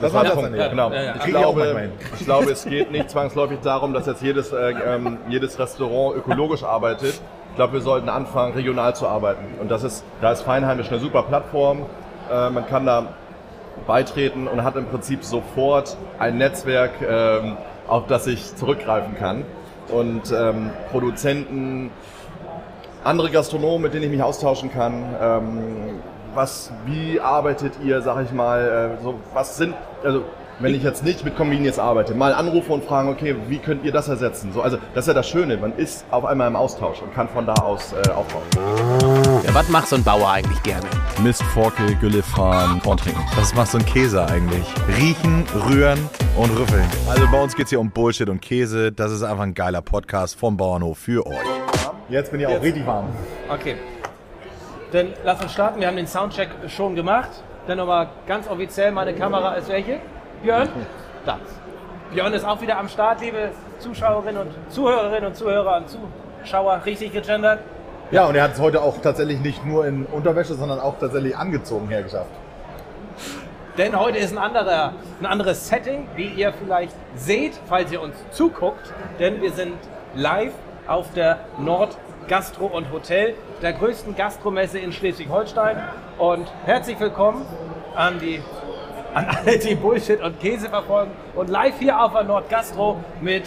Das war der Punkt. Ja, genau. ja, ja. Ich, glaube, ich glaube, es geht nicht zwangsläufig darum, dass jetzt jedes, äh, ähm, jedes Restaurant ökologisch arbeitet. Ich glaube, wir sollten anfangen, regional zu arbeiten. Und das ist, da ist Feinheimisch eine super Plattform. Äh, man kann da beitreten und hat im Prinzip sofort ein Netzwerk, ähm, auf das ich zurückgreifen kann. Und ähm, Produzenten, andere Gastronomen, mit denen ich mich austauschen kann. Was, wie arbeitet ihr, sag ich mal, äh, so, was sind, also wenn ich jetzt nicht mit Convenience arbeite, mal anrufen und fragen, okay, wie könnt ihr das ersetzen? So, also das ist ja das Schöne, man ist auf einmal im Austausch und kann von da aus äh, aufbauen. Ja, was macht so ein Bauer eigentlich gerne? Mist, Forkel, Gülle fahren, Korn trinken. Was macht so ein Käse eigentlich? Riechen, rühren und rüffeln. Also bei uns geht es hier um Bullshit und Käse. Das ist einfach ein geiler Podcast vom Bauernhof für euch. Jetzt bin ich auch richtig warm. Okay. Dann lass uns starten. Wir haben den Soundcheck schon gemacht. Dann nochmal ganz offiziell, meine Kamera ist welche? Björn? Da. Björn ist auch wieder am Start, liebe Zuschauerinnen und Zuhörerinnen und Zuhörer und Zuschauer. Richtig gegendert. Ja, und er hat es heute auch tatsächlich nicht nur in Unterwäsche, sondern auch tatsächlich angezogen hergeschafft. Denn heute ist ein, anderer, ein anderes Setting, wie ihr vielleicht seht, falls ihr uns zuguckt. Denn wir sind live auf der Nord Gastro und Hotel, der größten Gastromesse in Schleswig-Holstein. Und herzlich willkommen an, die, an alle, die Bullshit und Käse verfolgen. Und live hier auf der Nord Gastro mit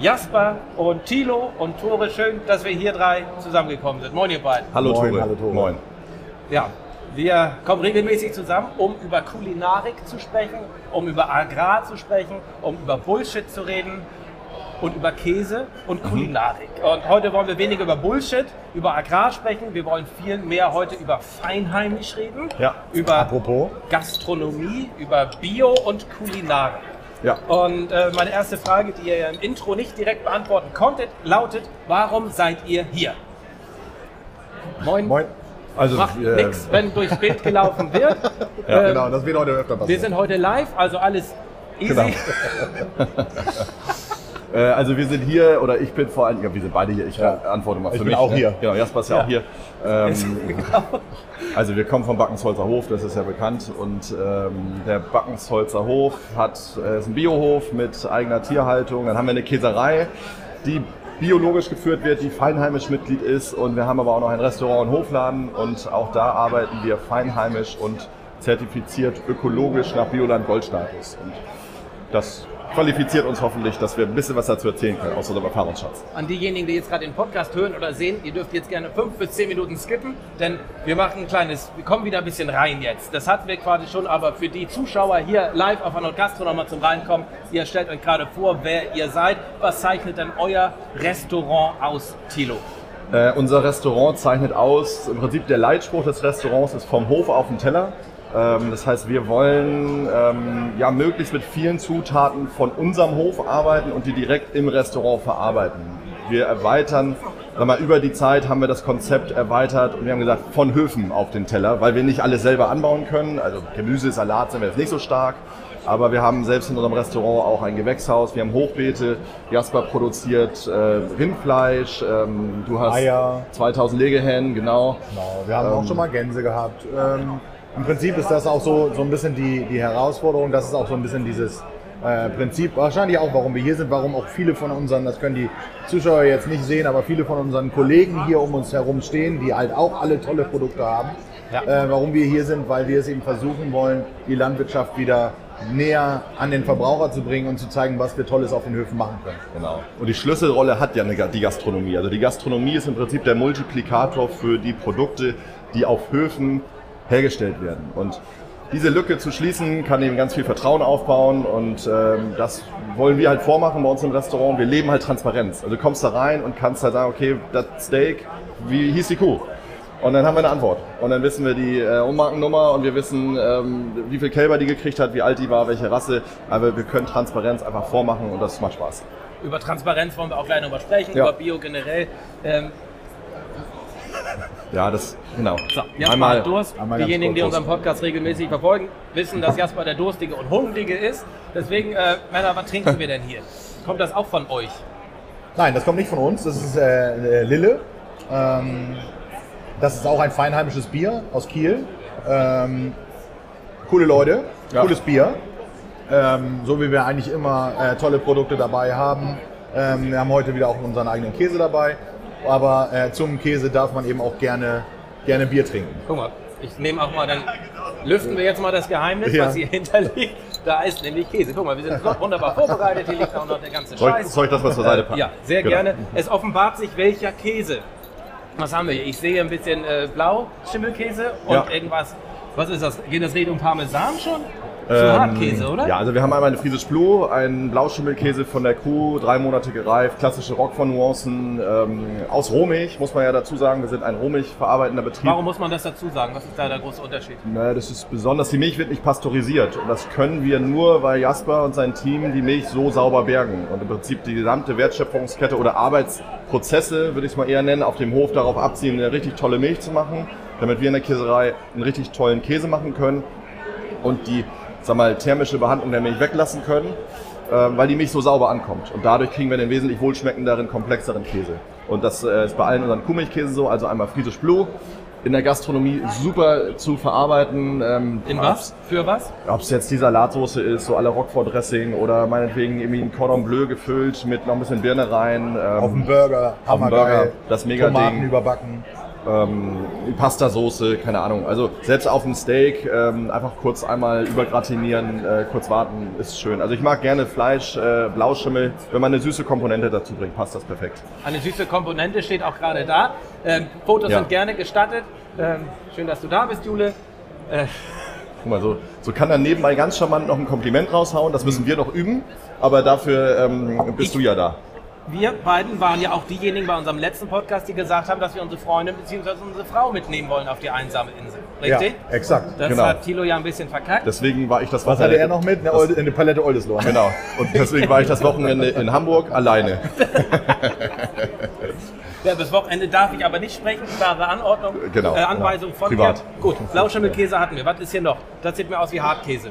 Jasper und Thilo und Tore. Schön, dass wir hier drei zusammengekommen sind. Moin, ihr beiden. Hallo Moin, Tore. hallo Tore. Moin. Ja, wir kommen regelmäßig zusammen, um über Kulinarik zu sprechen, um über Agrar zu sprechen, um über Bullshit zu reden und über Käse und Kulinarik. Und heute wollen wir weniger über Bullshit, über Agrar sprechen. Wir wollen viel mehr heute über Feinheimisch reden, Ja. über Apropos. Gastronomie, über Bio und Kulinarik. Ja. Und äh, meine erste Frage, die ihr im Intro nicht direkt beantworten konntet, lautet, warum seid ihr hier? Moin. Moin. Also, Macht äh, nichts, wenn durchs Bild gelaufen wird. Ja, Ähm, genau, das wird heute öfter passieren. Wir sind heute live, also alles easy. Genau. Äh, also wir sind hier, oder ich bin vor allem, ja, wir sind beide hier, ich Ja. antworte mal für Ich bin mich. auch ne? hier. Genau, Jasper ist ja, Ja. auch hier. Ähm, also wir kommen vom Backensholzer Hof, das ist ja bekannt. Und ähm, der Backensholzer Hof hat, äh, ist ein Biohof mit eigener Tierhaltung. Dann haben wir eine Käserei, die biologisch geführt wird, die feinheimisch Mitglied ist. Und wir haben aber auch noch ein Restaurant und Hofladen. Und auch da arbeiten wir feinheimisch und zertifiziert ökologisch nach Bioland Goldstatus. Und das qualifiziert uns hoffentlich, dass wir ein bisschen was dazu erzählen können, aus unserem Erfahrungsschatz. An diejenigen, die jetzt gerade den Podcast hören oder sehen, ihr dürft jetzt gerne fünf bis zehn Minuten skippen, denn wir machen ein kleines, wir kommen wieder ein bisschen rein jetzt. Das hatten wir quasi schon, aber für die Zuschauer hier live auf Anot Gastro nochmal zum Reinkommen, ihr stellt euch gerade vor, wer ihr seid. Was zeichnet denn euer Restaurant aus, Thilo? Äh, unser Restaurant zeichnet aus, im Prinzip der Leitspruch des Restaurants ist vom Hof auf den Teller. Ähm, das heißt, wir wollen ähm, ja möglichst mit vielen Zutaten von unserem Hof arbeiten und die direkt im Restaurant verarbeiten. Wir erweitern, sag mal, über die Zeit haben wir das Konzept erweitert und wir haben gesagt, von Höfen auf den Teller, weil wir nicht alles selber anbauen können. Also Gemüse, Salat sind wir jetzt nicht so stark. Aber wir haben selbst in unserem Restaurant auch ein Gewächshaus, wir haben Hochbeete, Jasper produziert äh, Rindfleisch, ähm, du hast Eier. 2000 Legehennen, genau. Genau, wir haben auch schon mal Gänse gehabt. Im Prinzip ist das auch so, so ein bisschen die, die Herausforderung. Das ist auch so ein bisschen dieses äh, Prinzip, wahrscheinlich auch, warum wir hier sind, warum auch viele von unseren, das können die Zuschauer jetzt nicht sehen, aber viele von unseren Kollegen hier um uns herum stehen, die halt auch alle tolle Produkte haben. Ja. Äh, warum wir hier sind, weil wir es eben versuchen wollen, die Landwirtschaft wieder näher an den Verbraucher zu bringen und zu zeigen, was wir Tolles auf den Höfen machen können. Genau. Und die Schlüsselrolle hat ja eine, die Gastronomie. Also die Gastronomie ist im Prinzip der Multiplikator für die Produkte, die auf Höfen hergestellt werden. Und diese Lücke zu schließen, kann eben ganz viel Vertrauen aufbauen und ähm, das wollen wir halt vormachen bei uns im Restaurant. Wir leben halt Transparenz. Also du kommst da rein und kannst halt sagen, okay, das Steak, wie hieß die Kuh? Und dann haben wir eine Antwort. Und dann wissen wir die äh, Ummarkennummer und wir wissen, ähm, wie viel Kälber die gekriegt hat, wie alt die war, welche Rasse. Aber wir können Transparenz einfach vormachen und das macht Spaß. Über Transparenz wollen wir auch gleich nochmal sprechen, Ja. über Bio generell. Ähm, Ja, das, genau. So, Jasper Einmal, hat Durst. einmal Diejenigen, die unseren Podcast regelmäßig verfolgen, wissen, dass Jasper der Durstige und Hungrige ist. Deswegen, äh, Männer, was trinken wir denn hier? Kommt das auch von euch? Nein, das kommt nicht von uns, das ist äh, äh, Lille. Ähm, das ist auch ein feinheimisches Bier aus Kiel. Ähm, coole Leute, Ja. cooles Bier. ähm, so wie wir eigentlich immer äh, tolle Produkte dabei haben. Ähm, wir haben heute wieder auch unseren eigenen Käse dabei, aber äh, zum Käse darf man eben auch gerne, gerne Bier trinken. Guck mal, ich nehme auch mal, dann lüften wir jetzt mal das Geheimnis, Ja. was hier hinterliegt. Da ist nämlich Käse. Guck mal, wir sind wunderbar vorbereitet. Hier liegt auch noch der ganze Scheiß. soll ich das mal zur Seite packen? Ja, sehr Genau. gerne. Es offenbart sich, welcher Käse. Was haben wir hier? Ich sehe ein bisschen äh, Blau-Schimmelkäse und Ja. irgendwas. Was ist das? Geht das Richtung Parmesan schon? Ähm, Hartkäse, oder? Ja, also wir haben einmal eine Friesisch Blue, einen Blauschimmelkäse von der Kuh, drei Monate gereift, klassische Roquefort-Nuancen, ähm, aus Rohmilch, muss man ja dazu sagen. Wir sind ein Rohmilch verarbeitender Betrieb. Warum muss man das dazu sagen? Was ist da der große Unterschied? Na, das ist besonders, die Milch wird nicht pasteurisiert. Und das können wir nur, weil Jasper und sein Team die Milch so sauber bergen. Und im Prinzip die gesamte Wertschöpfungskette oder Arbeitsprozesse, würde ich es mal eher nennen, auf dem Hof darauf abziehen, eine richtig tolle Milch zu machen, damit wir in der Käserei einen richtig tollen Käse machen können und die, sag mal, thermische Behandlung der Milch weglassen können, ähm, weil die Milch so sauber ankommt. Und dadurch kriegen wir den wesentlich wohlschmeckenderen, komplexeren Käse. Und das äh, ist bei allen unseren Kuhmilchkäsen so, also einmal Friesisch Blue, in der Gastronomie super zu verarbeiten. Ähm, In was? Für was? Ob es jetzt die Salatsoße ist, so alle Roquefort Dressing oder meinetwegen irgendwie ein Cordon Bleu gefüllt mit noch ein bisschen Birne rein. Ähm, Auf dem Burger, Auf dem. Burger, das mega Tomaten Ding. überbacken. Ähm, Pastasoße, keine Ahnung. Also selbst auf dem Steak ähm, einfach kurz einmal übergratinieren, äh, kurz warten, ist schön. Also ich mag gerne Fleisch, äh, Blauschimmel. Wenn man eine süße Komponente dazu bringt, passt das perfekt. Eine süße Komponente steht auch gerade da. Ähm, Fotos Ja. sind gerne gestattet. Ähm, schön, dass du da bist, Jule. Äh, Guck mal, so, so kann er nebenbei ganz charmant noch ein Kompliment raushauen. Das müssen wir noch üben, aber dafür ähm, bist du ja da. Wir beiden waren ja auch diejenigen bei unserem letzten Podcast, die gesagt haben, dass wir unsere Freundin bzw. unsere Frau mitnehmen wollen auf die einsame Insel. Richtig? Ja, exakt. Das Genau. hat Thilo ja ein bisschen verkackt. Deswegen war ich das Was hatte er noch mit? Eine, Das- Olde, eine Palette Oldesloe. Genau. Und deswegen war ich das Wochenende in Hamburg alleine. Ja, bis Wochenende darf ich aber nicht sprechen. Klare Anordnung, Genau, äh, Anweisung ja. von Privat. mir. Gut, Blauschimmelkäse hatten wir. Was ist hier noch? Das sieht mir aus wie Hartkäse.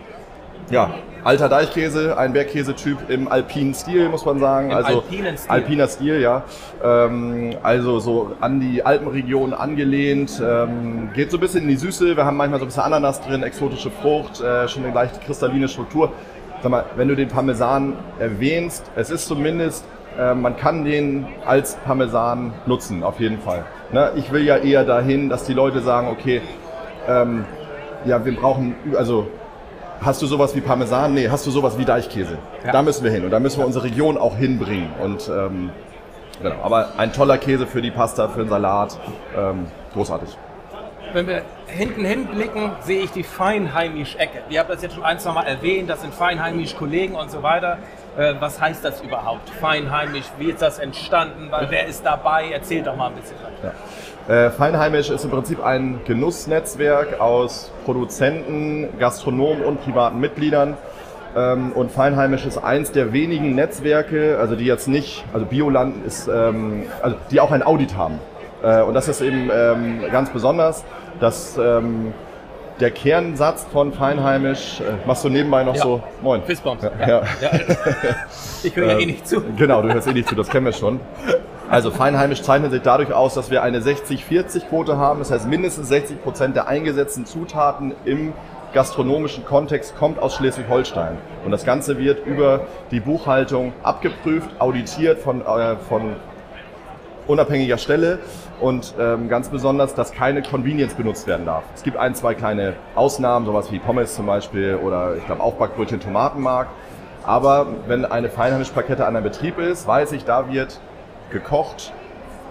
Ja, alter Deichkäse, ein Bergkäsetyp im alpinen Stil, muss man sagen. Im also alpinen Stil. alpiner Stil, ja. Ähm, also so an die Alpenregion angelehnt. Ähm, geht so ein bisschen in die Süße. Wir haben manchmal so ein bisschen Ananas drin, exotische Frucht, äh, schon eine leicht kristalline Struktur. Sag mal, wenn du den Parmesan erwähnst, es ist zumindest, äh, man kann den als Parmesan nutzen, auf jeden Fall. Ne? Ich will ja eher dahin, dass die Leute sagen, okay, ähm, ja, wir brauchen, also Hast du sowas wie Parmesan? Nee, hast du sowas wie Deichkäse? Ja. Da müssen wir hin und da müssen wir unsere Region auch hinbringen. Und ähm, genau. Aber ein toller Käse für die Pasta, für den Salat, ähm, großartig. Wenn wir hinten hinblicken, sehe ich die Feinheimisch-Ecke. Ihr habt das jetzt schon ein, zwei Mal erwähnt, das sind Feinheimisch-Kollegen und so weiter. Äh, was heißt das überhaupt? Feinheimisch, wie ist das entstanden? Wer ist dabei? Erzähl doch mal ein bisschen. Äh, Feinheimisch ist im Prinzip ein Genussnetzwerk aus Produzenten, Gastronomen und privaten Mitgliedern. Ähm, und Feinheimisch ist eins der wenigen Netzwerke, also die jetzt nicht, also Bioland ist, ähm, also die auch ein Audit haben. Äh, und das ist eben ähm, ganz besonders, dass ähm, der Kernsatz von Feinheimisch, äh, machst du nebenbei noch Ja. so, moin. Fistbumps. Ja, Ja. Ich höre ja eh nicht zu. Genau, du hörst eh nicht zu, das kennen wir schon. Also Feinheimisch zeichnet sich dadurch aus, dass wir eine 60-40-Quote haben. Das heißt, mindestens 60 Prozent der eingesetzten Zutaten im gastronomischen Kontext kommt aus Schleswig-Holstein. Und das Ganze wird über die Buchhaltung abgeprüft, auditiert von, äh, von unabhängiger Stelle und ähm, ganz besonders, dass keine Convenience benutzt werden darf. Es gibt ein, zwei kleine Ausnahmen, sowas wie Pommes zum Beispiel oder ich glaube Aufbackbrötchen Tomatenmark. Aber wenn eine Feinheimisch-Plakette an einem Betrieb ist, weiß ich, da wird gekocht,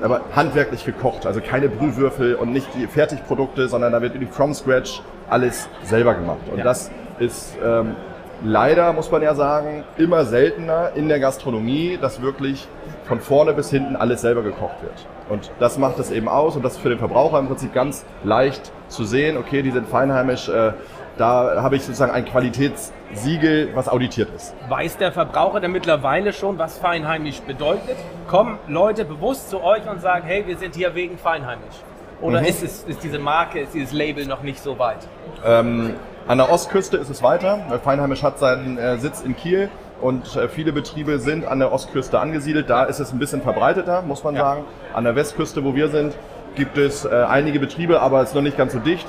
aber handwerklich gekocht. Also keine Brühwürfel und nicht die Fertigprodukte, sondern da wird from scratch alles selber gemacht. Und Ja. das ist ähm, leider, muss man ja sagen, immer seltener in der Gastronomie, dass wirklich von vorne bis hinten alles selber gekocht wird. Und das macht es eben aus und das ist für den Verbraucher im Prinzip ganz leicht zu sehen, okay, die sind feinheimisch, äh, da habe ich sozusagen ein Qualitätssiegel, was auditiert ist. Weiß der Verbraucher denn mittlerweile schon, was feinheimisch bedeutet? Kommen Leute bewusst zu euch und sagen, hey, wir sind hier wegen feinheimisch? Oder Mhm. ist, es, ist diese Marke, ist dieses Label noch nicht so weit? Ähm, an der Ostküste ist es weiter. Feinheimisch hat seinen äh, Sitz in Kiel und äh, viele Betriebe sind an der Ostküste angesiedelt. Da ist es ein bisschen verbreiteter, muss man Ja. sagen. An der Westküste, wo wir sind, gibt es äh, einige Betriebe, aber es ist noch nicht ganz so dicht.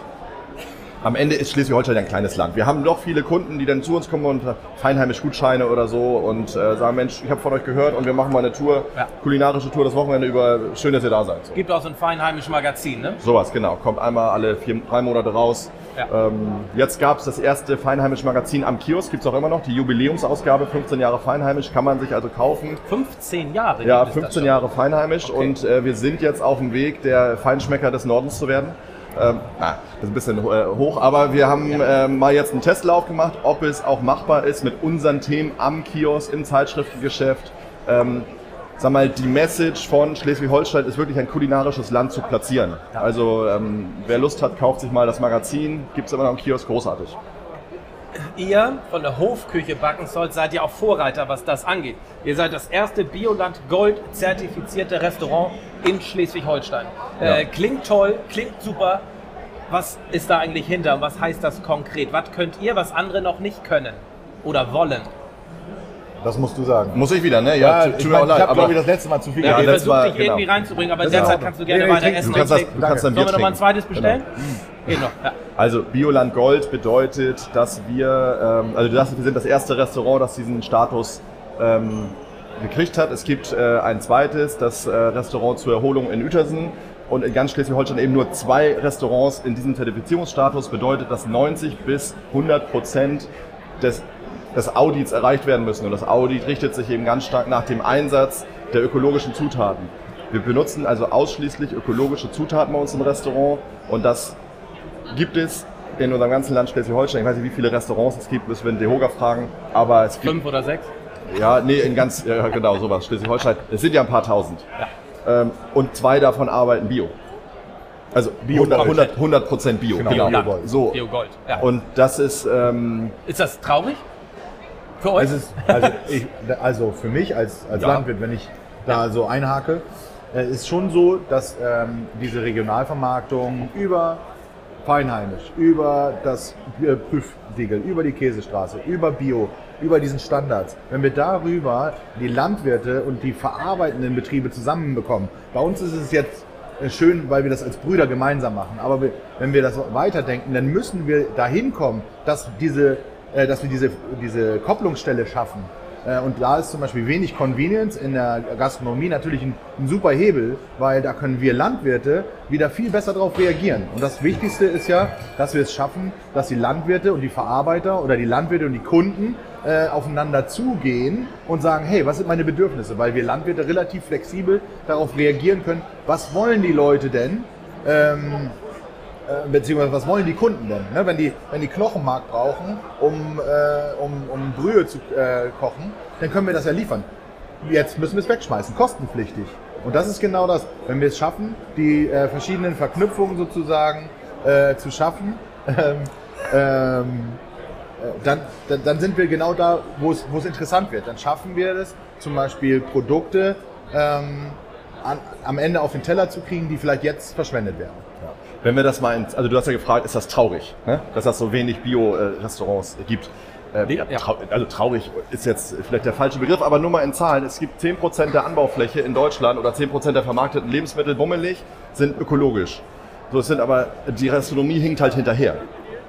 Am Ende ist Schleswig-Holstein ein kleines Land. Wir haben doch viele Kunden, die dann zu uns kommen und feinheimisch Gutscheine oder so und äh, sagen, Mensch, ich habe von euch gehört und wir machen mal eine Tour, Ja. kulinarische Tour das Wochenende über. Schön, dass ihr da seid. Gibt auch so ein feinheimisches Magazin, ne? Sowas, genau. Kommt einmal alle vier, drei Monate raus. Ja. Ähm, jetzt gab es das erste Feinheimisch Magazin am Kiosk, gibt's auch immer noch. Die Jubiläumsausgabe, 15 Jahre Feinheimisch, kann man sich also kaufen. 15 Jahre. Ja, gibt es das 15 schon. Jahre Feinheimisch Okay. und äh, wir sind jetzt auf dem Weg, der Feinschmecker des Nordens zu werden. Ähm, na, das ist ein bisschen äh, hoch, aber wir haben äh, mal jetzt einen Testlauf gemacht, ob es auch machbar ist mit unseren Themen am Kiosk, im Zeitschriftengeschäft. Ähm, sag mal, die Message von Schleswig-Holstein ist wirklich ein kulinarisches Land zu platzieren. Also ähm, wer Lust hat, kauft sich mal das Magazin, gibt's immer noch im Kiosk, großartig. Ihr von der Hofküche Backensold seid ja auch Vorreiter, was das angeht. Ihr seid das erste Bioland Gold zertifizierte Restaurant in Schleswig-Holstein. Äh, Ja. klingt toll, klingt super. Was ist da eigentlich hinter? und Was heißt das konkret? Was könnt ihr, was andere noch nicht können oder wollen? Das musst du sagen. Muss ich wieder, ne? Ja, tut ich, mir mein, auch ich leid, habe, aber glaube ich, das letzte Mal zu viel Ja, ich geredet. letztes versuche Mal, dich irgendwie genau. reinzubringen, aber in Das der Zeit kannst du gerne Nee, nee, weiter essen du kannst, das, du kannst dann Bier Sollen wir nochmal ein zweites bestellen? Geht noch. Ja. Also Bioland Gold bedeutet, dass wir, ähm, also das, wir sind das erste Restaurant, das diesen Status ähm, gekriegt hat. Es gibt äh, ein zweites, das äh, Restaurant zur Erholung in Uetersen. Und in ganz Schleswig-Holstein eben nur zwei Restaurants in diesem Zertifizierungsstatus bedeutet, dass 90 bis 100 Prozent des, des Audits erreicht werden müssen. Und das Audit richtet sich eben ganz stark nach dem Einsatz der ökologischen Zutaten. Wir benutzen also ausschließlich ökologische Zutaten bei uns im Restaurant und das gibt es in unserem ganzen Land Schleswig-Holstein. Ich weiß nicht, wie viele Restaurants es gibt, müssen wir den Dehoga fragen. Aber es gibt, Fünf oder sechs? ja, nee, in ganz, ja, genau, sowas, Schleswig-Holstein. Es sind ja ein paar tausend. Ähm, und zwei davon arbeiten Bio. Also Bio 100, Gold. 100, 100 Prozent Bio. Genau, Genau. Bio Gold. So. Bio Gold. Ja. Und das ist, ähm, ist das traurig? Für euch? Es ist, also, ich, also für mich als, als Ja. Landwirt, wenn ich da so einhake, äh, ist schon so, dass ähm, diese Regionalvermarktung über Feinheimisch, über das äh, Prüfsiegel, über die Käsestraße, über Bio, über diesen Standards, wenn wir darüber die Landwirte und die verarbeitenden Betriebe zusammenbekommen. Bei uns ist es jetzt äh, schön, weil wir das als Brüder gemeinsam machen. Aber wenn wir das weiterdenken, dann müssen wir dahin kommen, dass, diese, äh, dass wir diese, diese Kopplungsstelle schaffen. Äh, Und da ist zum Beispiel wenig Convenience in der Gastronomie natürlich ein, ein super Hebel, weil da können wir Landwirte wieder viel besser darauf reagieren. Und das Wichtigste ist ja, dass wir es schaffen, dass die Landwirte und die Verarbeiter oder die Landwirte und die Kunden äh, aufeinander zugehen und sagen, hey, was sind meine Bedürfnisse? Weil wir Landwirte relativ flexibel darauf reagieren können, was wollen die Leute denn? Ähm, äh, beziehungsweise was wollen die Kunden denn? Ne? Wenn, die, wenn die Knochenmark brauchen, um, äh, um, um Brühe zu äh, kochen, dann können wir das ja liefern. Jetzt müssen wir es wegschmeißen, kostenpflichtig. Und das ist genau das. Wenn wir es schaffen, die äh, verschiedenen Verknüpfungen sozusagen äh, zu schaffen, ähm, ähm, äh, dann, dann, dann sind wir genau da, wo es, wo es interessant wird. Dann schaffen wir es, zum Beispiel Produkte ähm, an, am Ende auf den Teller zu kriegen, die vielleicht jetzt verschwendet werden. Wenn wir das mal, ins, also du hast ja gefragt, ist das traurig, ne? dass das so wenig Bio-Restaurants gibt? Äh, ja, Ja. trau also traurig ist jetzt vielleicht der falsche Begriff, aber nur mal in Zahlen. Es gibt 10% der Anbaufläche in Deutschland oder 10% der vermarkteten Lebensmittel, bummelig, sind ökologisch. So, es sind aber, die Gastronomie hinkt halt hinterher.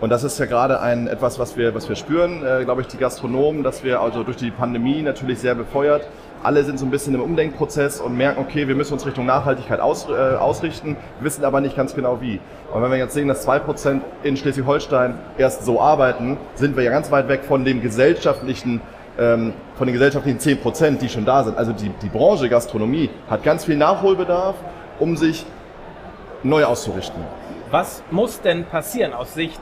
Und das ist ja gerade ein, etwas, was wir, was wir spüren, äh, glaube ich, die Gastronomen, dass wir also durch die Pandemie natürlich sehr befeuert. Alle sind so ein bisschen im Umdenkprozess und merken, okay, wir müssen uns Richtung Nachhaltigkeit aus, äh, ausrichten, wissen aber nicht ganz genau wie. Und wenn wir jetzt sehen, dass 2% in Schleswig-Holstein erst so arbeiten, sind wir ja ganz weit weg von dem gesellschaftlichen, ähm, von den gesellschaftlichen 10%, die schon da sind. Also die, die Branche Gastronomie hat ganz viel Nachholbedarf, um sich neu auszurichten. Was muss denn passieren aus Sicht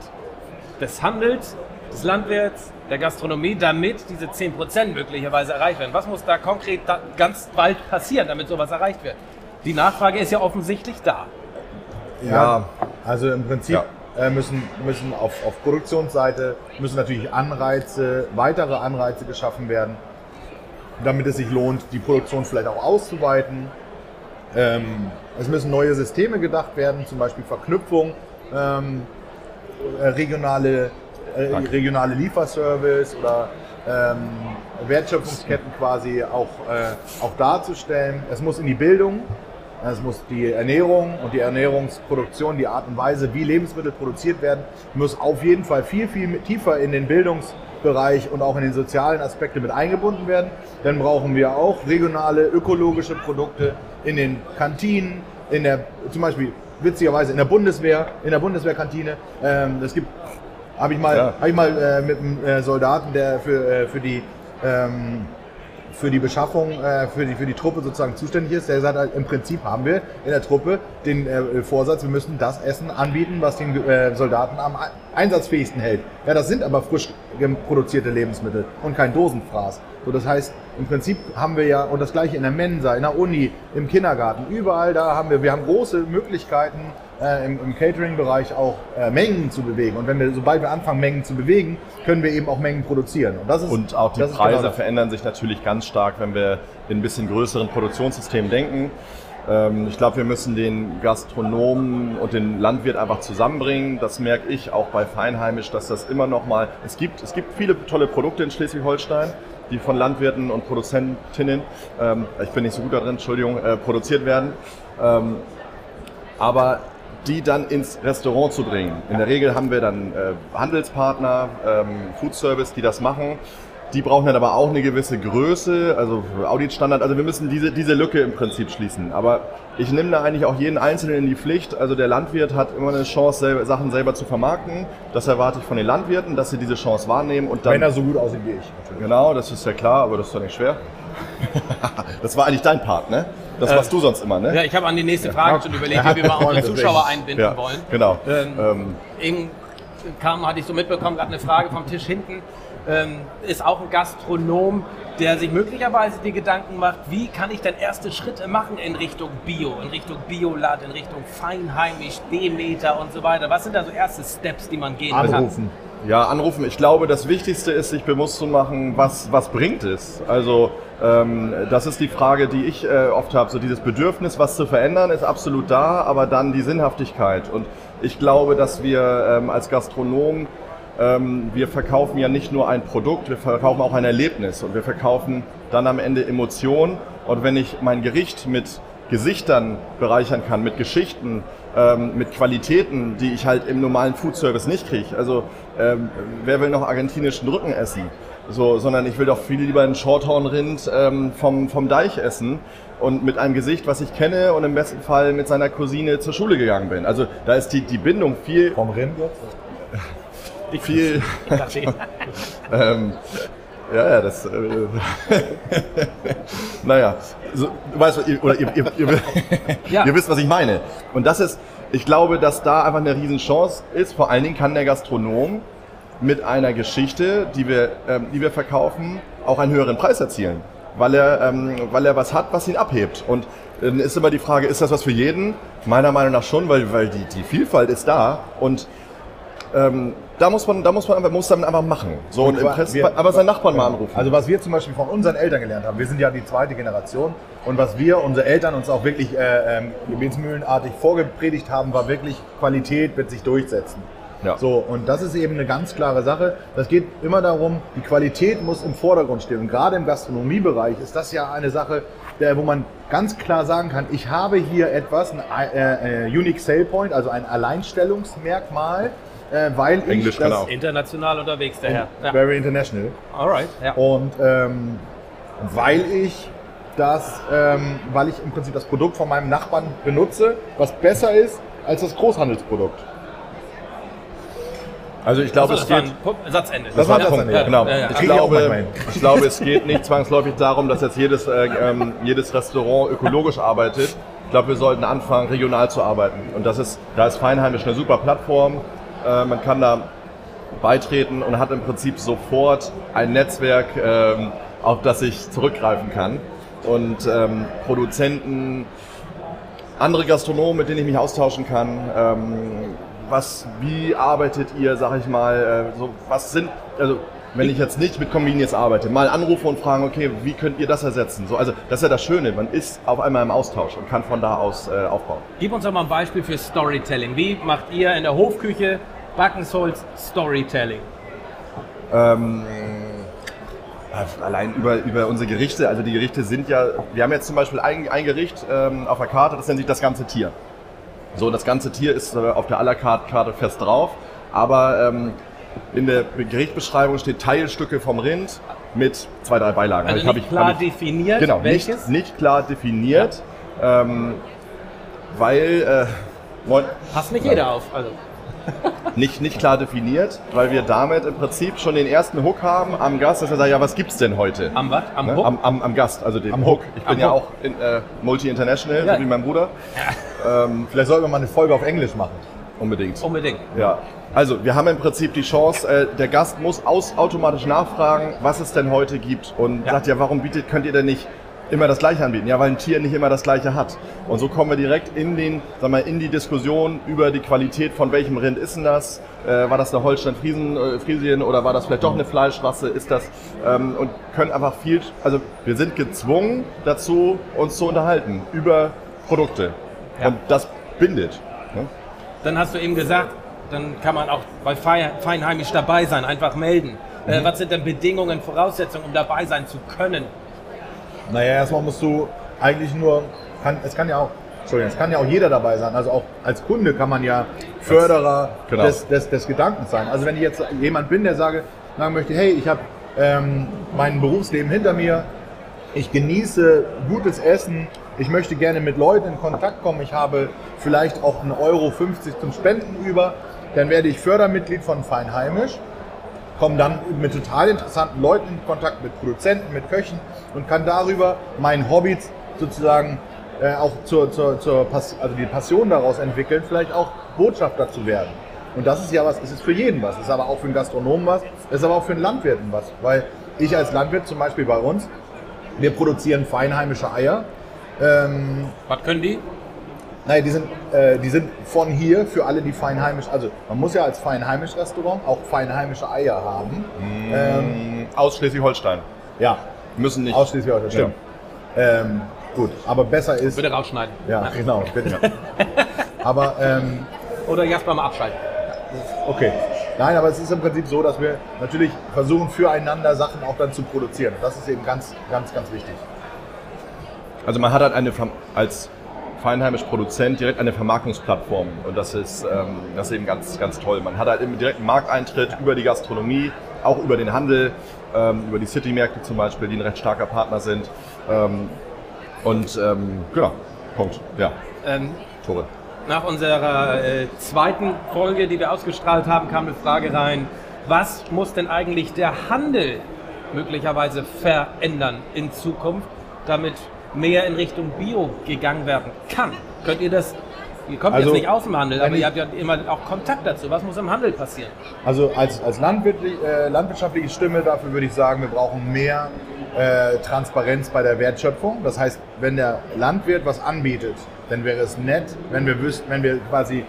des Handels, des Landwirts, der Gastronomie, damit diese 10% möglicherweise erreicht werden? Was muss da konkret da ganz bald passieren, damit sowas erreicht wird? Die Nachfrage ist ja offensichtlich da. Ja. Also im Prinzip Ja. äh, müssen, müssen auf, auf Produktionsseite müssen natürlich Anreize, weitere Anreize geschaffen werden, damit es sich lohnt, die Produktion vielleicht auch auszuweiten. Ähm, es müssen neue Systeme gedacht werden, zum Beispiel Verknüpfung, ähm, äh, regionale, äh, regionale Lieferservice oder ähm, Wertschöpfungsketten quasi auch, äh, auch darzustellen. Es muss in die Bildung Es muss die Ernährung und die Ernährungsproduktion, die Art und Weise, wie Lebensmittel produziert werden, muss auf jeden Fall viel, viel tiefer in den Bildungsbereich und auch in den sozialen Aspekte mit eingebunden werden. Dann brauchen wir auch regionale, ökologische Produkte in den Kantinen, in der, zum Beispiel witzigerweise in der Bundeswehr, in der Bundeswehrkantine. Ähm, es gibt, habe ich mal, Ja. hab ich mal äh, mit einem äh, Soldaten, der für, äh, für die ähm, für die Beschaffung, äh, für, die, für die Truppe sozusagen zuständig ist, der gesagt hat, im Prinzip haben wir in der Truppe den äh, Vorsatz, wir müssen das Essen anbieten, was den äh, Soldaten am ei- einsatzfähigsten hält. Ja, das sind aber frisch produzierte Lebensmittel und kein Dosenfraß. So, das heißt, im Prinzip haben wir ja, und das gleiche in der Mensa, in der Uni, im Kindergarten, überall da haben wir, wir haben große Möglichkeiten, äh, im, im Catering-Bereich auch äh, Mengen zu bewegen. Und wenn wir, sobald wir anfangen, Mengen zu bewegen, können wir eben auch Mengen produzieren. Und, das ist, Und auch die Preise genau verändern sich natürlich ganz stark, wenn wir in ein bisschen größeren Produktionssystemen denken. Ähm, Ich glaube, wir müssen den Gastronomen und den Landwirt einfach zusammenbringen. Das merke ich auch bei Feinheimisch, dass das immer noch mal. Es gibt, es gibt viele tolle Produkte in Schleswig-Holstein, die von Landwirten und Produzentinnen, ähm, ich bin nicht so gut darin, Entschuldigung, äh, produziert werden. Ähm, aber die dann ins Restaurant zu bringen. In der Regel haben wir dann äh, Handelspartner, ähm, Food Service, die das machen. Die brauchen dann aber auch eine gewisse Größe, also Auditstandard. Also wir müssen diese, diese Lücke im Prinzip schließen. Aber ich nehme da eigentlich auch jeden Einzelnen in die Pflicht. Also der Landwirt hat immer eine Chance, selber, Sachen selber zu vermarkten. Das erwarte ich von den Landwirten, dass sie diese Chance wahrnehmen und dann. Wenn er so gut aussieht wie ich. Natürlich. Genau, das ist ja klar, aber das ist doch nicht schwer. das war eigentlich dein Part, ne? Das machst du sonst immer, ne? Ja, ich habe an die nächste Frage schon überlegt, wie wir mal unsere Zuschauer einbinden Ja, wollen. genau. Ähm, Ähm, Eben kam, hatte ich so mitbekommen, gerade eine Frage vom Tisch hinten. Ähm, ist auch ein Gastronom, der sich möglicherweise die Gedanken macht, wie kann ich denn erste Schritte machen in Richtung Bio, in Richtung Biolat, in Richtung Feinheimisch, Demeter und so weiter. Was sind da so erste Steps, die man gehen kann? Anrufen. Ja, anrufen. Ich glaube, das Wichtigste ist, sich bewusst zu machen, was, was bringt es. Also ähm, das ist die Frage, die ich äh, oft habe. So dieses Bedürfnis, was zu verändern, ist absolut da, aber dann die Sinnhaftigkeit. Und ich glaube, dass wir ähm, als Gastronom, ähm, wir verkaufen ja nicht nur ein Produkt, wir verkaufen auch ein Erlebnis und wir verkaufen dann am Ende Emotionen. Und wenn ich mein Gericht mit Gesichtern bereichern kann, mit Geschichten, ähm, mit Qualitäten, die ich halt im normalen Foodservice nicht kriege. Also ähm, wer will noch argentinischen Rücken essen? So, sondern ich will doch viel lieber einen Shorthorn-Rind ähm, vom, vom Deich essen und mit einem Gesicht, was ich kenne und im besten Fall mit seiner Cousine zur Schule gegangen bin. Also da ist die, die Bindung viel, Vom Rind jetzt? Viel Ich dachte, ähm, ja, ja, das. Äh, naja, so, du weißt, ihr, oder ihr, ihr, ihr, Ja. ihr wisst, was ich meine. Und das ist, ich glaube, dass da einfach eine Riesenchance ist. Vor allen Dingen kann der Gastronom mit einer Geschichte, die wir, ähm, die wir verkaufen, auch einen höheren Preis erzielen. Weil er, ähm, weil er was hat, was ihn abhebt. Und dann ist immer die Frage, ist das was für jeden? Meiner Meinung nach schon, weil, weil die, die Vielfalt ist da. Und ähm, da muss man, da muss man einfach, muss man einfach machen. So, und im qua- Press, wir- aber seinen Nachbarn mal anrufen. Also was wir zum Beispiel von unseren Eltern gelernt haben, wir sind ja die zweite Generation und was wir, unsere Eltern uns auch wirklich äh, ähm, gebetsmühlenartig vorgepredigt haben, war wirklich Qualität wird sich durchsetzen. Ja. So, und das ist eben eine ganz klare Sache. Das geht immer darum, die Qualität muss im Vordergrund stehen. Und gerade im Gastronomiebereich ist das ja eine Sache, der, wo man ganz klar sagen kann, ich habe hier etwas, ein äh, äh, Unique Sale Point, also ein Alleinstellungsmerkmal, äh, weil ich Englisch kann das er auch. international unterwegs, der Herr. Ja. Very international. Alright, ja. Und ähm, weil ich das, ähm, weil ich im Prinzip das Produkt von meinem Nachbarn benutze, was besser ist als das Großhandelsprodukt. Also ich glaube, Also, es das war geht. ein Satzende. Das war der das Punkt, dann, ja. genau. Ja. Ich, ich glaube, ich glaube, es geht nicht zwangsläufig darum, dass jetzt jedes, äh, ähm, jedes Restaurant ökologisch arbeitet. Ich glaube, wir sollten anfangen, regional zu arbeiten. Und das ist, da ist Feinheimisch eine super Plattform. Äh, man kann da beitreten und hat im Prinzip sofort ein Netzwerk, ähm, auf das ich zurückgreifen kann. Und ähm, Produzenten, andere Gastronomen, mit denen ich mich austauschen kann. Ähm, was, wie arbeitet ihr, sag ich mal, äh, so, was sind, also wenn ich jetzt nicht mit Convenience arbeite, mal anrufen und fragen, okay, wie könnt ihr das ersetzen? So, also das ist ja das Schöne, man ist auf einmal im Austausch und kann von da aus äh, aufbauen. Gib uns doch mal ein Beispiel für Storytelling. Wie macht ihr in der Hofküche Backensholz Storytelling? Ähm, Allein über, über unsere Gerichte, also die Gerichte sind ja, wir haben jetzt zum Beispiel ein, ein Gericht ähm, auf der Karte, das nennt sich das ganze Tier. So, das ganze Tier ist äh, auf der à la carte Karte fest drauf, aber ähm, in der Gerichtbeschreibung steht Teilstücke vom Rind mit zwei, drei Beilagen. Also Hab nicht ich- klar ich- definiert, Genau, welches? nicht, nicht klar definiert, ähm, weil äh, moin- Passt nicht jeder auf. Also. nicht, nicht klar definiert, weil wir damit im Prinzip schon den ersten Hook haben am Gast, dass er sagt, ja, was gibt's denn heute? Am was? Am Ne? Hook? Am, am, am Gast, also dem Am Hook. Hook. Ich bin Am ja Hook. auch in, äh, Multi-International, Ja. so wie mein Bruder. Ähm, Vielleicht sollten wir mal eine Folge auf Englisch machen. Unbedingt. Unbedingt. Ja. Also, wir haben im Prinzip die Chance, äh, der Gast muss aus, automatisch nachfragen, was es denn heute gibt. Und Ja. sagt ja, warum bietet, könnt ihr denn nicht immer das Gleiche anbieten? Ja, weil ein Tier nicht immer das Gleiche hat. Und so kommen wir direkt in den, sag mal, in die Diskussion über die Qualität von welchem Rind ist denn das? Äh, war das eine Holstein Friesen, äh, oder war das vielleicht doch eine Fleischrasse? Ist das ähm, und können einfach viel, also wir sind gezwungen dazu, uns zu unterhalten über Produkte. Ja. Und das bindet. Ne? Dann hast du eben gesagt, dann kann man auch bei Fei- Feinheimisch dabei sein, einfach melden. Mhm. Äh, was sind denn Bedingungen, Voraussetzungen, um dabei sein zu können? Naja, erstmal musst du eigentlich nur, kann, es kann ja auch, Entschuldigung, es kann ja auch jeder dabei sein. Also auch als Kunde kann man ja Förderer Genau. des, des, des Gedankens sein. Also wenn ich jetzt jemand bin, der sage, sagen möchte, hey, ich habe ähm, mein Berufsleben hinter mir, ich genieße gutes Essen, ich möchte gerne mit Leuten in Kontakt kommen, ich habe vielleicht auch 1,50 Euro zum Spenden über, dann werde ich Fördermitglied von Feinheimisch. Komme dann mit total interessanten Leuten in Kontakt, mit Produzenten, mit Köchen und kann darüber mein Hobby sozusagen äh, auch zur, zur, zur Pass also die Passion daraus entwickeln, vielleicht auch Botschafter zu werden. Und das ist ja was, es ist für jeden was, es ist aber auch für einen Gastronomen was, es ist aber auch für einen Landwirten was, weil ich als Landwirt zum Beispiel bei uns, wir produzieren feinheimische Eier, ähm, Was können die? Nein, die sind, äh, die sind von hier für alle, die feinheimisch, also man muss ja als feinheimisch Restaurant auch feinheimische Eier haben. Ähm, Aus Schleswig-Holstein. ja, Müssen nicht. ausschließlich heute, stimmt. Ähm, gut, aber besser ist, Bitte rausschneiden. ja, genau, bitte. aber, ähm, Oder Jasper mal abschalten. okay. Nein, aber es ist im Prinzip so, dass wir natürlich versuchen, füreinander Sachen auch dann zu produzieren. Das ist eben ganz, ganz, ganz wichtig. Also man hat halt eine als feinheimisch Produzent direkt eine Vermarktungsplattform und das ist, ähm, das ist eben ganz, ganz toll. Man hat halt im direkten Markteintritt über die Gastronomie, auch über den Handel, ähm, über die City-Märkte zum Beispiel, die ein recht starker Partner sind. Ähm, und ähm, genau, Punkt. Ja, Ähm, Tore. Nach unserer äh, zweiten Folge, die wir ausgestrahlt haben, kam eine Frage rein. Was muss denn eigentlich der Handel möglicherweise verändern in Zukunft, damit mehr in Richtung Bio gegangen werden kann? Könnt ihr das, ihr kommt Also, jetzt nicht aus dem Handel, aber ihr habt ja immer auch Kontakt dazu. Was muss im Handel passieren? Also als, als äh, landwirtschaftliche Stimme dafür würde ich sagen, wir brauchen mehr äh, Transparenz bei der Wertschöpfung. Das heißt, wenn der Landwirt was anbietet, dann wäre es nett, wenn wir wüssten, wenn wir quasi,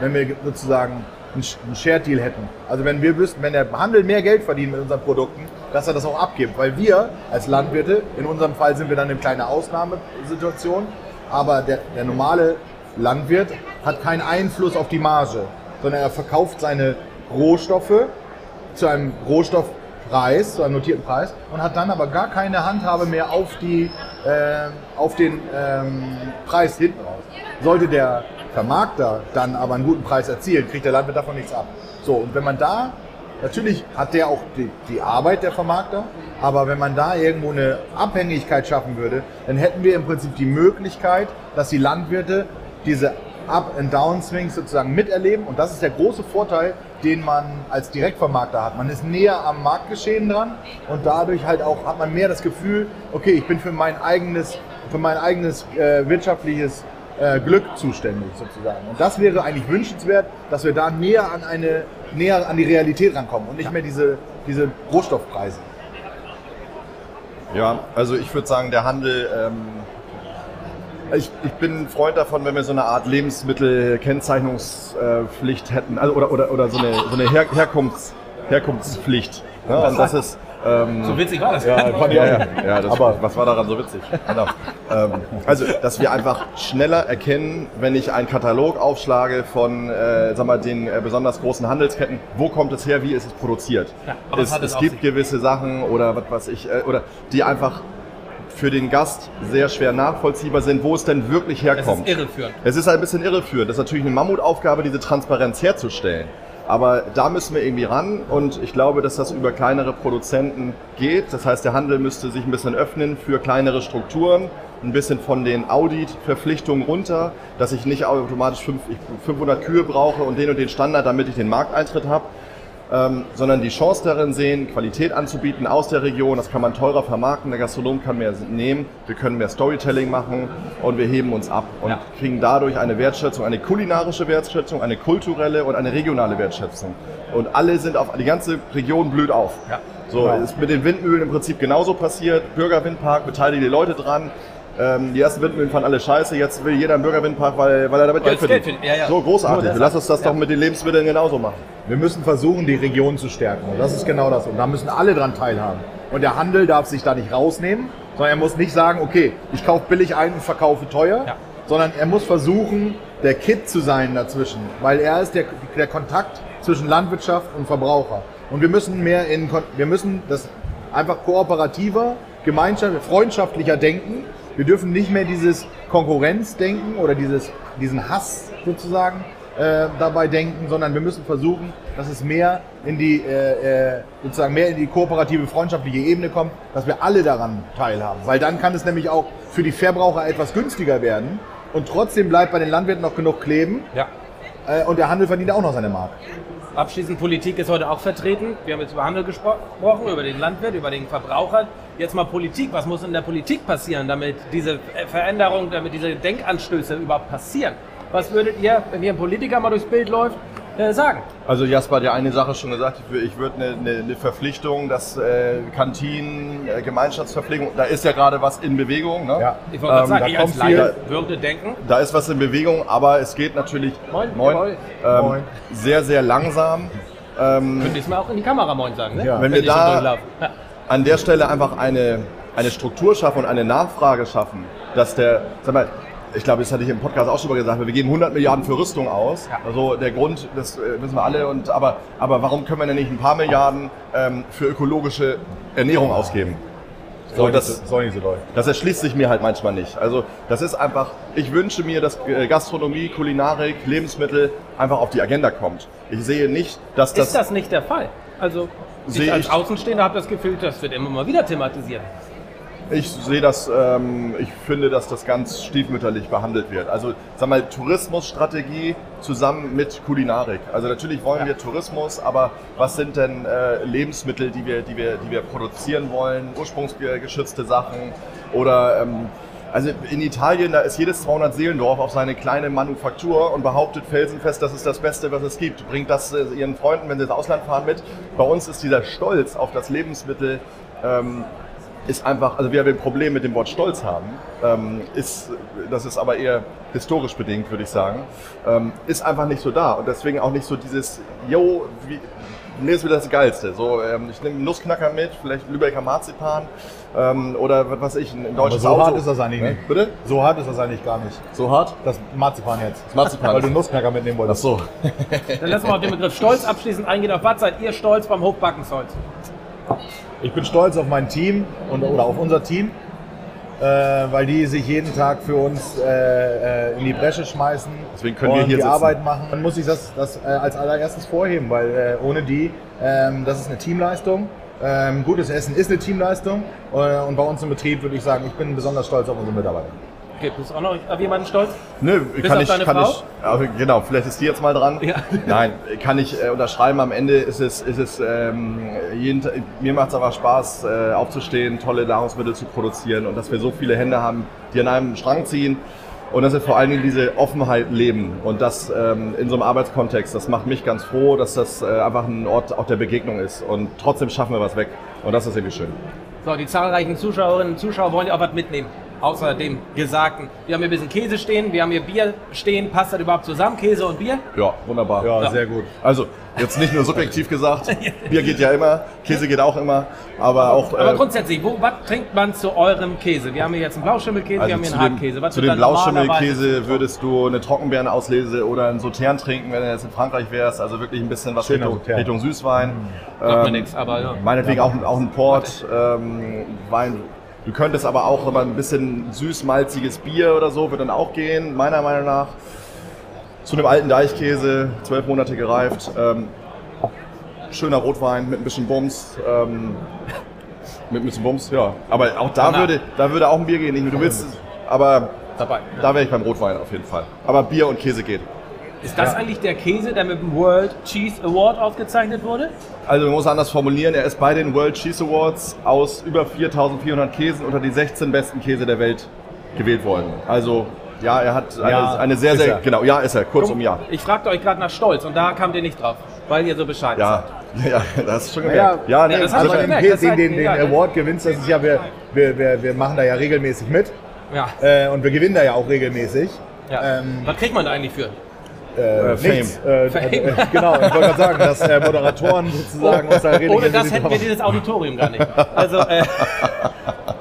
wenn wir sozusagen einen Sh- einen Shared Deal hätten. Also wenn wir wüssten, wenn der Handel mehr Geld verdient mit unseren Produkten, dass er das auch abgibt. Weil wir als Landwirte, in unserem Fall sind wir dann in kleiner Ausnahmesituation, aber der, der normale Landwirt hat keinen Einfluss auf die Marge, sondern er verkauft seine Rohstoffe zu einem Rohstoffpreis, zu einem notierten Preis und hat dann aber gar keine Handhabe mehr auf, die, äh, auf den ähm, Preis hinten raus. Sollte der Vermarkter dann aber einen guten Preis erzielen, kriegt der Landwirt davon nichts ab. So, und wenn man da, natürlich hat der auch die, die Arbeit, der Vermarkter, aber wenn man da irgendwo eine Abhängigkeit schaffen würde, dann hätten wir im Prinzip die Möglichkeit, dass die Landwirte diese Up- and Down-Swings sozusagen miterleben. Und das ist der große Vorteil, den man als Direktvermarkter hat. Man ist näher am Marktgeschehen dran und dadurch halt auch hat man mehr das Gefühl, okay, ich bin für mein eigenes, für mein eigenes äh, wirtschaftliches äh, Glück zuständig sozusagen. Und das wäre eigentlich wünschenswert, dass wir da näher an eine, näher an die Realität rankommen und nicht mehr diese, diese Rohstoffpreise. Ja, also ich würde sagen, der Handel, ähm, ich, ich bin ein Freund davon, wenn wir so eine Art Lebensmittelkennzeichnungspflicht hätten, also oder, oder, oder so eine, so eine Her Herkunfts, Herkunftspflicht. Ja, und das ist, Ähm, So witzig war das. Ja, ja, ja, ja das, Aber- was war daran so witzig? Genau. ähm, also, dass wir einfach schneller erkennen, wenn ich einen Katalog aufschlage von, äh, sag mal, den äh, besonders großen Handelsketten, wo kommt es her, wie ist es produziert? Ja, es es gibt sich? gewisse Sachen oder was weiß ich, äh, oder die einfach für den Gast sehr schwer nachvollziehbar sind, wo es denn wirklich herkommt. ist irreführend. Es ist ein bisschen irreführend. Das ist natürlich eine Mammutaufgabe, diese Transparenz herzustellen. Aber da müssen wir irgendwie ran und ich glaube, dass das über kleinere Produzenten geht. Das heißt, der Handel müsste sich ein bisschen öffnen für kleinere Strukturen, ein bisschen von den Audit-Verpflichtungen runter, dass ich nicht automatisch fünf- ich 500 Kühe brauche und den und den Standard, damit ich den Markteintritt habe. Ähm, sondern die Chance darin sehen, Qualität anzubieten aus der Region. Das kann man teurer vermarkten, der Gastronom kann mehr nehmen, wir können mehr Storytelling machen und wir heben uns ab und Ja. kriegen dadurch eine Wertschätzung, eine kulinarische Wertschätzung, eine kulturelle und eine regionale Wertschätzung. Und alle sind auf, die ganze Region blüht auf. Ja. So, ist mit den Windmühlen im Prinzip genauso passiert. Bürgerwindpark, beteilige die Leute dran. Ähm, die ersten Windmühlen fanden alle scheiße, jetzt will jeder einen Bürgerwindpark, weil, weil er damit Weil Geld Geld verdient. Ja, ja. So großartig. Lass uns das ja. doch mit den Lebensmitteln genauso machen. Wir müssen versuchen, die Region zu stärken. Und das ist genau das. Und da müssen alle dran teilhaben. Und der Handel darf sich da nicht rausnehmen, sondern er muss nicht sagen, okay, ich kaufe billig ein und verkaufe teuer, Ja. sondern er muss versuchen, der Kit zu sein dazwischen. Weil er ist der, der Kontakt zwischen Landwirtschaft und Verbraucher. Und wir müssen mehr in, wir müssen das einfach kooperativer, gemeinschaftlicher, freundschaftlicher denken. Wir dürfen nicht mehr dieses Konkurrenzdenken oder dieses, diesen Hass sozusagen äh, dabei denken, sondern wir müssen versuchen, dass es mehr in die äh, äh, sozusagen mehr in die kooperative, freundschaftliche Ebene kommt, dass wir alle daran teilhaben. Weil dann kann es nämlich auch für die Verbraucher etwas günstiger werden und trotzdem bleibt bei den Landwirten noch genug kleben Ja. äh, und der Handel verdient auch noch seine Mark. Abschließend, Politik ist heute auch vertreten. Wir haben jetzt über Handel gespro- gesprochen, über den Landwirt, über den Verbraucher. Jetzt mal Politik. Was muss in der Politik passieren, damit diese Veränderung, damit diese Denkanstöße überhaupt passieren? Was würdet ihr, wenn hier ein Politiker mal durchs Bild läuft, äh, sagen? Also Jasper hat ja eine Sache schon gesagt, ich wür- ich würde eine, eine, eine Verpflichtung, dass äh, Kantinen, äh, Gemeinschaftsverpflegung, da ist ja gerade was in Bewegung. Ne? Ja. Ich wollte gerade Ähm, sagen, da ich als kommt viel- würde denken, Da ist was in Bewegung, aber es geht natürlich Moin, jawohl. ähm, Moin. sehr, sehr langsam. Ähm, könnte ich es mal auch in die Kamera moin sagen, ne? Ja. Wenn wir ich so da-. An der Stelle einfach eine, eine Struktur schaffen und eine Nachfrage schaffen, dass der, sag mal, ich glaube, das hatte ich im Podcast auch schon mal gesagt, wir geben 100 Milliarden für Rüstung aus. Ja. Also der Grund, das äh, wissen wir alle. Und, aber, aber warum können wir denn nicht ein paar Milliarden ähm, für ökologische Ernährung ausgeben? So, das, so das erschließt sich mir halt manchmal nicht. Also das ist einfach, ich wünsche mir, dass äh, Gastronomie, Kulinarik, Lebensmittel einfach auf die Agenda kommt. Ich sehe nicht, dass das... Ist das nicht der Fall? Also, ich als Außenstehender habe das Gefühl, das wird immer mal wieder thematisiert. Ich sehe das, ähm, ich finde, dass das ganz stiefmütterlich behandelt wird. Also, sag mal, Tourismusstrategie zusammen mit Kulinarik. Also natürlich wollen wir Tourismus, aber was sind denn äh, Lebensmittel, die wir, die, wir, die wir produzieren wollen? Ursprungsgeschützte Sachen oder ähm, also in Italien, da ist jedes 200 Seelendorf auf seine kleine Manufaktur und behauptet felsenfest, das ist das Beste, was es gibt. Bringt das äh, ihren Freunden, wenn sie ins Ausland fahren, mit. Bei uns ist dieser Stolz auf das Lebensmittel ähm, ist einfach, also wir ein Problem mit dem Wort Stolz haben, ähm, ist, das ist aber eher historisch bedingt, würde ich sagen, ähm, ist einfach nicht so da und deswegen auch nicht so dieses, yo, wie, mir ist wieder das Geilste. So, ähm, ich nehme Nussknacker mit, vielleicht Lübecker Marzipan ähm, oder was weiß ich, ein, deutsches so Auto. hart ist das eigentlich nicht. Bitte? So hart ist das eigentlich gar nicht. So hart? Das Marzipan jetzt. Das Marzipan. Weil du Nussknacker mitnehmen Ach wolltest. so. Dann lassen wir auf den Begriff Stolz abschließend eingehen. Auf was seid ihr stolz beim Hochbackensholz? Ich bin stolz auf mein Team und, oder auf unser Team, äh, weil die sich jeden Tag für uns äh, äh, in die Bresche schmeißen Deswegen können wir und hier die sitzen. Arbeit machen. Dann muss ich das, das äh, als allererstes vorheben, weil äh, ohne die, ähm, das ist eine Teamleistung. Ähm, gutes Essen ist eine Teamleistung äh, und bei uns im Betrieb würde ich sagen, ich bin besonders stolz auf unsere Mitarbeiter. Okay, bist du auch noch auf jemanden stolz? Nö, Bis kann ich, kann Frau? ich, aber genau, vielleicht ist die jetzt mal dran. Ja. Nein, kann ich äh, unterschreiben. Am Ende ist es, ist es ähm, jeden, mir macht es einfach Spaß, äh, aufzustehen, tolle Nahrungsmittel zu produzieren und dass wir so viele Hände haben, die an einem Strang ziehen und dass wir vor allen Dingen diese Offenheit leben und das ähm, in so einem Arbeitskontext. Das macht mich ganz froh, dass das äh, einfach ein Ort auch der Begegnung ist und trotzdem schaffen wir was weg und das ist irgendwie schön. So, die zahlreichen Zuschauerinnen und Zuschauer wollen ja auch was mitnehmen. Außer dem Gesagten. Wir haben hier ein bisschen Käse stehen, wir haben hier Bier stehen. Passt das überhaupt zusammen, Käse und Bier? Ja, wunderbar. Ja, Ja. sehr gut. Also, jetzt nicht nur subjektiv gesagt, Bier geht ja immer, Käse geht auch immer, aber auch... Aber äh, grundsätzlich, wo, was trinkt man zu eurem Käse? Wir haben hier jetzt einen Blauschimmelkäse, wir haben hier Also einen Hartkäse. Was zu dem Blauschimmelkäse würdest du eine Trockenbeerenauslese oder einen Sautern trinken, wenn du jetzt in Frankreich wärst. Also wirklich ein bisschen was Richtung. Richtung Süßwein. Mir Ähm, nichts, aber ja. Meinetwegen auch, auch ein Port, ähm, Wein. Du könntest aber auch immer ein bisschen süß-malziges Bier oder so, wird dann auch gehen, meiner Meinung nach. Zu einem alten Deichkäse, zwölf Monate gereift. Ähm, schöner Rotwein mit ein bisschen Bums. Ähm, mit ein bisschen Bums, ja. Aber auch da Danach. würde, da würde auch ein Bier gehen. Nicht, du willst, aber Dabei. da wäre ich beim Rotwein auf jeden Fall. Aber Bier und Käse geht. Ist das eigentlich der Käse, der mit dem World Cheese Award ausgezeichnet wurde? Also man muss anders formulieren, er ist bei den World Cheese Awards aus über 4400 Käsen unter die 16 besten Käse der Welt gewählt worden. Also ja, er hat eine, Ja, eine sehr, sehr, genau, ja ist er, kurz um ja. Ich fragte euch gerade nach Stolz und da kamt ihr nicht drauf, weil ihr so Bescheid Ja, ja, das ist schon gemerkt. Ja, nee, ja, das hab Also wenn gemerkt, das den, den, den ja, das- Award gewinnst, das ist ja, wir, wir, wir, wir machen da ja regelmäßig mit Ja. äh, und wir gewinnen da ja auch regelmäßig. ja. Ähm, Was kriegt man da eigentlich für? Äh, Äh, Fame. nichts. Äh, Fame. äh, genau, ich wollte gerade sagen, dass äh, Moderatoren sozusagen uns da Ohne regelmäßig das hätten wir dieses Auditorium gar nicht. Also, äh,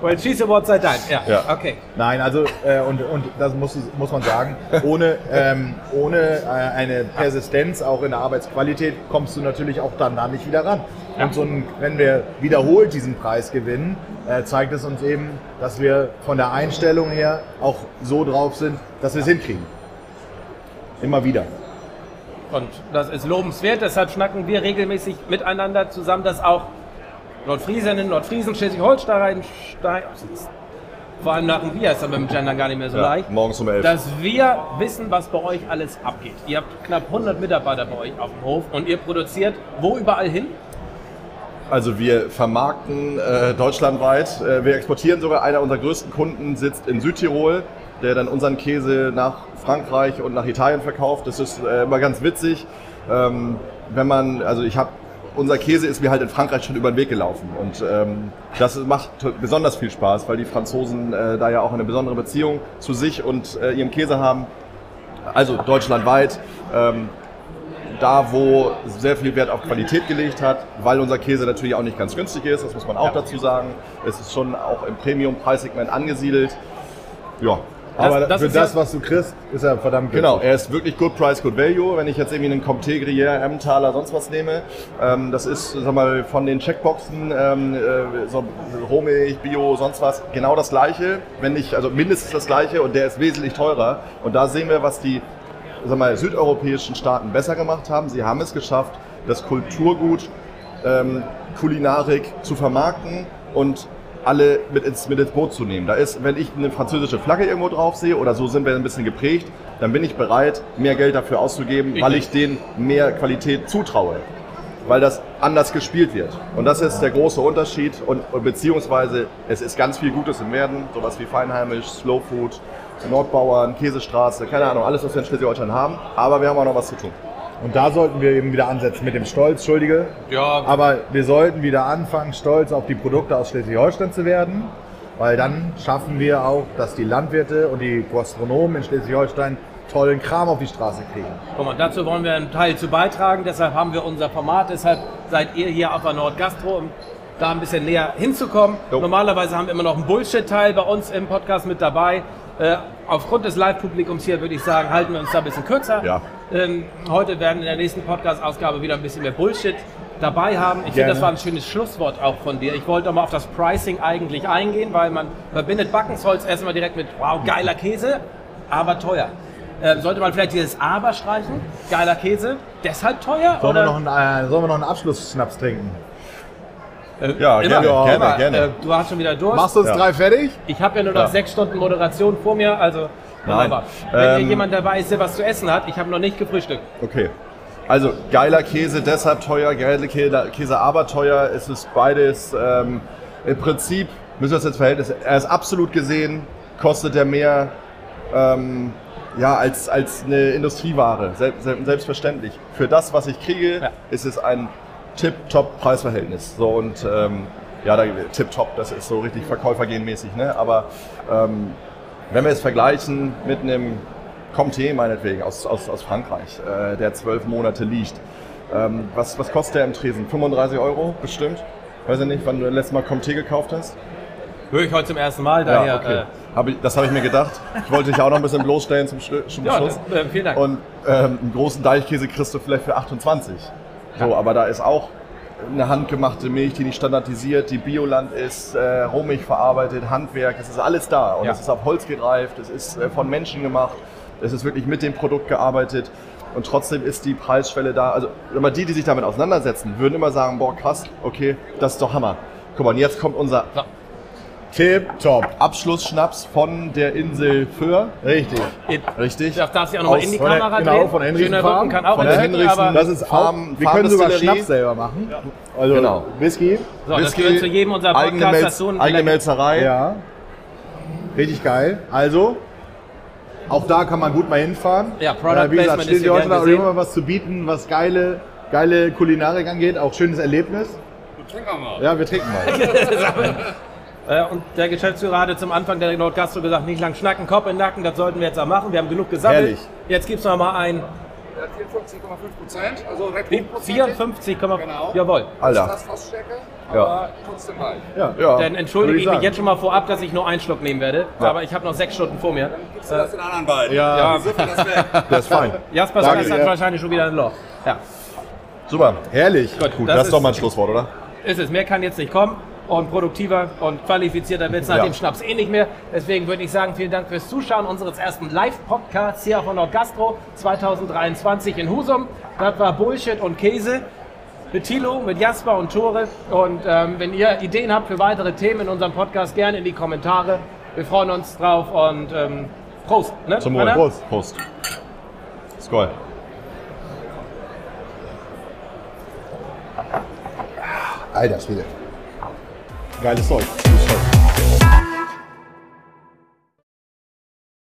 World Cheese Award sei Dank. Ja, Ja. okay. Nein, also äh, und, und das muss, muss man sagen, ohne, ähm, ohne äh, eine Persistenz auch in der Arbeitsqualität kommst du natürlich auch dann da nicht wieder ran. Und so ein, wenn wir wiederholt diesen Preis gewinnen, äh, zeigt es uns eben, dass wir von der Einstellung her auch so drauf sind, dass wir es hinkriegen. Immer wieder. Und das ist lobenswert, deshalb schnacken wir regelmäßig miteinander zusammen, dass auch Nordfriesinnen, Nordfriesen, Schleswig-Holstein, Stein, vor allem nach dem Bier ist das mit dem Gendern gar nicht mehr so ja, leicht, morgens um 11. dass wir wissen, was bei euch alles abgeht. Ihr habt knapp 100 Mitarbeiter bei euch auf dem Hof und ihr produziert wo überall hin? Also wir vermarkten äh, deutschlandweit. Äh, wir exportieren sogar. Einer unserer größten Kunden sitzt in Südtirol, der dann unseren Käse nach Frankreich und nach Italien verkauft. Das ist äh, immer ganz witzig. Ähm, wenn man, also ich habe, unser Käse ist mir halt in Frankreich schon über den Weg gelaufen und ähm, das macht besonders viel Spaß, weil die Franzosen äh, da ja auch eine besondere Beziehung zu sich und äh, ihrem Käse haben. Also deutschlandweit. Ähm, da, wo sehr viel Wert auf Qualität gelegt hat, weil unser Käse natürlich auch nicht ganz günstig ist, das muss man auch dazu sagen. Es ist schon auch im Premium-Preissegment angesiedelt. Ja, Aber das für ist das, ja- was du kriegst, ist er verdammt Genau, günstig. er ist wirklich Good Price, Good Value. Wenn ich jetzt irgendwie einen Comté, Gruyère, Emmentaler, sonst was nehme, ähm, das ist, sag mal, von den Checkboxen, ähm, äh, so Rohmilch, Bio, sonst was, genau das Gleiche. Wenn nicht, also mindestens das Gleiche und der ist wesentlich teurer. Und da sehen wir, was die, sag mal, südeuropäischen Staaten besser gemacht haben. Sie haben es geschafft, das Kulturgut, ähm, Kulinarik zu vermarkten und alle mit ins, mit ins Boot zu nehmen. Da ist, wenn ich eine französische Flagge irgendwo drauf sehe oder so sind wir ein bisschen geprägt, dann bin ich bereit, mehr Geld dafür auszugeben, weil ich denen mehr Qualität zutraue. Weil das anders gespielt wird. Und das ist der große Unterschied. Und, und beziehungsweise es ist ganz viel Gutes im Werden, sowas wie Feinheimisch, Slow Food, Nordbauern, Käsestraße, keine Ahnung, alles, was wir in Schleswig-Holstein haben. Aber wir haben auch noch was zu tun. Und da sollten wir eben wieder ansetzen mit dem Stolz, Entschuldige. Ja, Aber wir sollten wieder anfangen, stolz auf die Produkte aus Schleswig-Holstein zu werden, weil dann schaffen wir auch, dass die Landwirte und die Gastronomen in Schleswig-Holstein tollen Kram auf die Straße kriegen. Guck mal, dazu wollen wir einen Teil zu beitragen. Deshalb haben wir unser Format. Deshalb seid ihr hier auf der Nordgastro, um da ein bisschen näher hinzukommen. Jo. Normalerweise haben wir immer noch einen Bullshit-Teil bei uns im Podcast mit dabei. Äh, aufgrund des Live-Publikums hier würde ich sagen, halten wir uns da ein bisschen kürzer. Ja. Ähm, heute werden in der nächsten Podcast-Ausgabe wieder ein bisschen mehr Bullshit dabei haben. Ich finde, Gerne. das war ein schönes Schlusswort auch von dir. Ich wollte mal auf das Pricing eigentlich eingehen, weil man verbindet Backensholz erstmal direkt mit, wow, geiler Käse, aber teuer. Ähm, sollte man vielleicht dieses Aber streichen? Geiler Käse, deshalb teuer? Sollen, wir oder? noch einen, äh, sollen wir noch einen Abschlussschnaps trinken? Äh, Ja, gerne, gerne, immer. gerne. Äh, du hast schon wieder Durst. Machst du uns Ja. drei fertig? Ich habe ja nur noch Ja. sechs Stunden Moderation vor mir, also Nein. wunderbar. Wenn hier Ähm, jemand dabei ist, der was zu essen hat, ich habe noch nicht gefrühstückt. Okay. Also geiler Käse, deshalb teuer, geiler Käse, aber teuer. Es ist beides ähm, im Prinzip, müssen wir das jetzt Verhältnis, er ist absolut gesehen, kostet er mehr ähm, ja, als, als eine Industrieware, selbst, selbstverständlich. Für das, was ich kriege, Ja. ist es ein tip-top Preisverhältnis. So und ähm, ja, da, tipptopp, das ist so richtig Verkäufergenmäßig, ne? Aber ähm, wenn wir es vergleichen mit einem Comté meinetwegen aus, aus, aus Frankreich, äh, der zwölf Monate liegt, ähm, was, was kostet der im Tresen? 35 Euro bestimmt? Weiß ich nicht, wann du das letzte Mal Comté gekauft hast? Höre ich heute zum ersten Mal, daher. Ja, okay. Hab ich, das habe ich mir gedacht. Ich wollte dich auch noch ein bisschen bloßstellen zum, Schlu- zum Äh, ja, Schluss. äh, vielen Dank. Und ähm, einen großen Deichkäse kriegst du vielleicht für 28. So, aber da ist auch eine handgemachte Milch, die nicht standardisiert, die Bioland ist, äh, Rohmilch verarbeitet, Handwerk, es ist alles da. Und Ja. es ist auf Holz gereift, es ist äh, von Menschen gemacht, es ist wirklich mit dem Produkt gearbeitet. Und trotzdem ist die Preisschwelle da. Also immer die, die sich damit auseinandersetzen, würden immer sagen, boah krass, okay, das ist doch Hammer. Guck mal, und jetzt kommt unser So. Tip top. Abschlussschnaps von der Insel Föhr. Richtig. Richtig? Das darfst du auch nochmal in die von Kamera genau, drehen. von der Henriksen Farm, kann auch von der aber das Das ist Farm- wir können sogar. Schnaps selber machen. Also Genau. Whisky. so, das Whisky, gehört zu jedem unserer eigene, Podcasts Melz, dazu. eigene Melzerei. Ja. Richtig geil. Also, auch da kann man gut mal hinfahren. Ja, Product Äh, Wie gesagt, Placement steht ist hier hier heute gesehen. immer was zu bieten, was geile, geile Kulinarik angeht. Auch schönes Erlebnis. Ja, wir trinken mal. Äh, und der Geschäftsführer hatte zum Anfang der Nordgastro gesagt, nicht lang schnacken, Kopf in den Nacken, das sollten wir jetzt auch machen. Wir haben genug gesammelt. Herrlich. Jetzt gibt es noch mal ein Ja, 54,5 Prozent, also recht wie, hochprozentig. 54, Genau. jawohl. Alter. Das ist das Fassstärke, Ja. aber trotzdem leicht. Ja. Ja. Dann entschuldige ich ich mich jetzt schon mal vorab, dass ich nur einen Schluck nehmen werde. Aber ich habe noch sechs Stunden vor mir. Gibst du das den anderen beiden? Ja. Ja, Das ist fein. Jasper Danke hat wahrscheinlich schon wieder ein Loch. Ja, Super. Herrlich. gut. Gut, das, das, ist doch mal ein Schlusswort, oder? ist es. Mehr kann jetzt nicht kommen. Und produktiver und qualifizierter wird es nach Ja. dem Schnaps eh nicht mehr. Deswegen würde ich sagen, vielen Dank fürs Zuschauen unseres ersten Live-Podcasts hier von Nordgastro 2023 in Husum. Das war Bullshit und Käse. Mit Thilo, mit Jasper und Tore. Und ähm, wenn ihr Ideen habt für weitere Themen in unserem Podcast, gerne in die Kommentare. Wir freuen uns drauf und ähm, Prost. Ne? Zum Wohl. Prost. Prost. Skoll. Alter Schwede. Galho sólido.